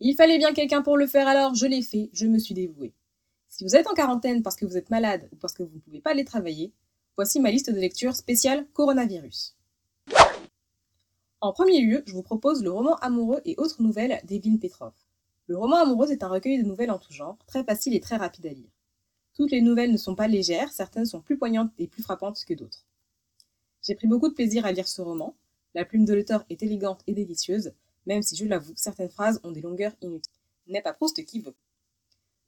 Il fallait bien quelqu'un pour le faire alors, je l'ai fait, je me suis dévouée. Si vous êtes en quarantaine parce que vous êtes malade ou parce que vous ne pouvez pas aller travailler, voici ma liste de lecture spéciale coronavirus. En premier lieu, je vous propose le roman amoureux et autres nouvelles d'Evelyne Petrov. Le roman amoureux est un recueil de nouvelles en tout genre, très facile et très rapide à lire. Toutes les nouvelles ne sont pas légères, certaines sont plus poignantes et plus frappantes que d'autres. J'ai pris beaucoup de plaisir à lire ce roman. La plume de l'auteur est élégante et délicieuse, même si je l'avoue, certaines phrases ont des longueurs inutiles. N'est pas Proust qui veut.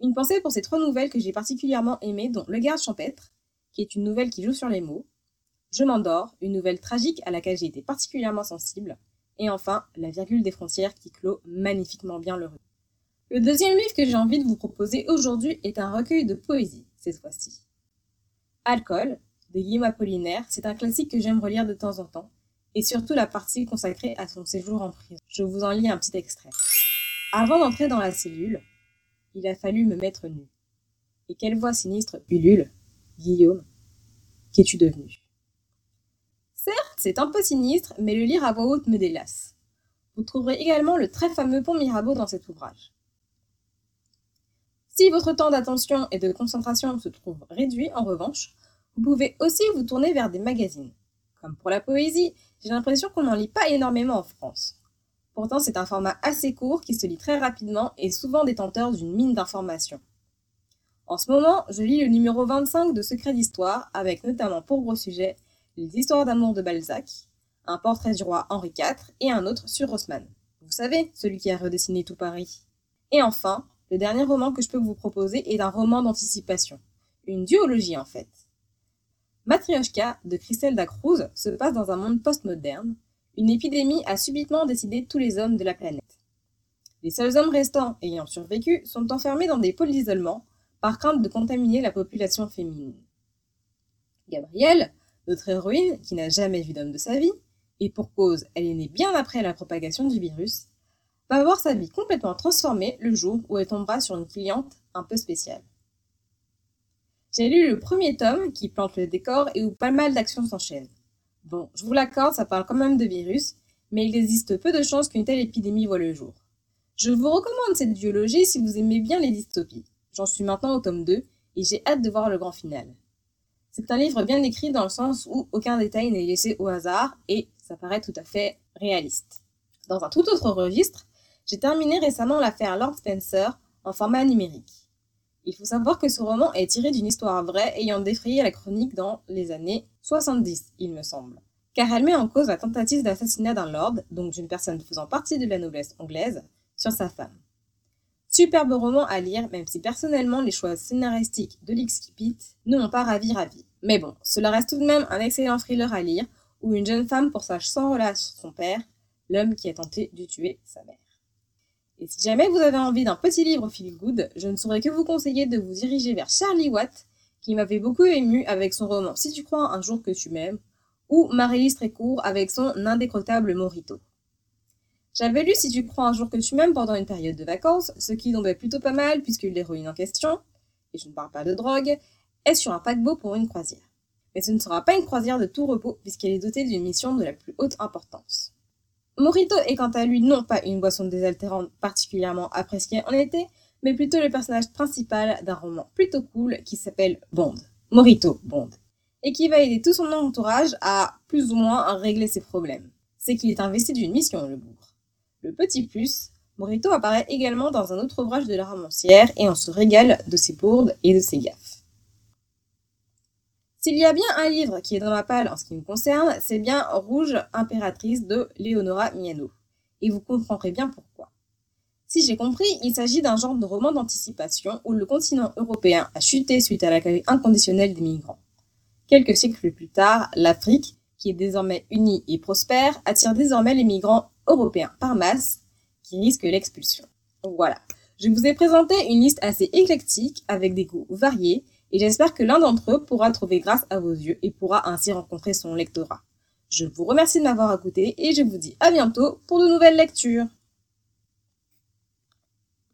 Une pensée pour ces trois nouvelles que j'ai particulièrement aimées, dont Le garde champêtre, qui est une nouvelle qui joue sur les mots, Je m'endors, une nouvelle tragique à laquelle j'ai été particulièrement sensible, et enfin La virgule des frontières qui clôt magnifiquement bien le recueil. Le deuxième livre que j'ai envie de vous proposer aujourd'hui est un recueil de poésie, cette fois-ci. Alcool, de Guillaume Apollinaire, c'est un classique que j'aime relire de temps en temps, et surtout la partie consacrée à son séjour en prison. Je vous en lis un petit extrait. Avant d'entrer dans la cellule, il a fallu me mettre nu. Et quelle voix sinistre ulule Guillaume, qu'es-tu devenu? Certes, c'est un peu sinistre, mais le lire à voix haute me délasse. Vous trouverez également le très fameux pont Mirabeau dans cet ouvrage. Si votre temps d'attention et de concentration se trouve réduit, en revanche, vous pouvez aussi vous tourner vers des magazines. Comme pour la poésie, j'ai l'impression qu'on n'en lit pas énormément en France. Pourtant, c'est un format assez court qui se lit très rapidement et souvent détenteur d'une mine d'informations. En ce moment, je lis le numéro 25 de Secrets d'Histoire, avec notamment pour gros sujet les histoires d'amour de Balzac, un portrait du roi Henri IV et un autre sur Haussmann. Vous savez, celui qui a redessiné tout Paris. Et enfin, le dernier roman que je peux vous proposer est un roman d'anticipation. Une duologie en fait. Matryoshka de Christelle Dacruz se passe dans un monde postmoderne. Une épidémie a subitement décidé tous les hommes de la planète. Les seuls hommes restants ayant survécu sont enfermés dans des pôles d'isolement par crainte de contaminer la population féminine. Gabrielle, notre héroïne, qui n'a jamais vu d'homme de sa vie, et pour cause, elle est née bien après la propagation du virus, va voir sa vie complètement transformée le jour où elle tombera sur une cliente un peu spéciale. J'ai lu le premier tome qui plante le décor et où pas mal d'actions s'enchaînent. Bon, je vous l'accorde, ça parle quand même de virus, mais il existe peu de chances qu'une telle épidémie voit le jour. Je vous recommande cette biologie si vous aimez bien les dystopies. J'en suis maintenant au tome 2 et j'ai hâte de voir le grand final. C'est un livre bien écrit dans le sens où aucun détail n'est laissé au hasard et ça paraît tout à fait réaliste. Dans un tout autre registre, j'ai terminé récemment l'affaire Lord Spencer en format numérique. Il faut savoir que ce roman est tiré d'une histoire vraie ayant défrayé la chronique dans les années 70, il me semble. Car elle met en cause la tentative d'assassinat d'un lord, donc d'une personne faisant partie de la noblesse anglaise, sur sa femme. Superbe roman à lire, même si personnellement les choix scénaristiques de l'X-Kipit ne m'ont pas ravi ravi. Mais bon, cela reste tout de même un excellent thriller à lire, où une jeune femme poursache sans relâche son père, l'homme qui a tenté de tuer sa mère. Et si jamais vous avez envie d'un petit livre feel good, je ne saurais que vous conseiller de vous diriger vers Charlie Watt, qui m'avait beaucoup ému avec son roman Si tu crois un jour que tu m'aimes, ou Marie-Lise Trécourt avec son indécrottable Morito. J'avais lu Si tu crois un jour que tu m'aimes pendant une période de vacances, ce qui tombait plutôt pas mal puisque l'héroïne en question, et je ne parle pas de drogue, est sur un paquebot pour une croisière. Mais ce ne sera pas une croisière de tout repos puisqu'elle est dotée d'une mission de la plus haute importance. Morito est quant à lui non pas une boisson désaltérante particulièrement appréciée en été, mais plutôt le personnage principal d'un roman plutôt cool qui s'appelle Bond. Morito Bond. Et qui va aider tout son entourage à plus ou moins régler ses problèmes. C'est qu'il est investi d'une mission, le bourg. Le petit plus, Morito apparaît également dans un autre ouvrage de la romancière et on se régale de ses bourdes et de ses gaffes. S'il y a bien un livre qui est dans ma palle en ce qui me concerne, c'est bien Rouge impératrice de Leonora Miano. Et vous comprendrez bien pourquoi. Si j'ai compris, il s'agit d'un genre de roman d'anticipation où le continent européen a chuté suite à l'accueil inconditionnel des migrants. Quelques siècles plus tard, l'Afrique, qui est désormais unie et prospère, attire désormais les migrants européens par masse qui risquent l'expulsion. Voilà. Je vous ai présenté une liste assez éclectique avec des goûts variés et j'espère que l'un d'entre eux pourra trouver grâce à vos yeux et pourra ainsi rencontrer son lectorat. Je vous remercie de m'avoir écouté et je vous dis à bientôt pour de nouvelles lectures.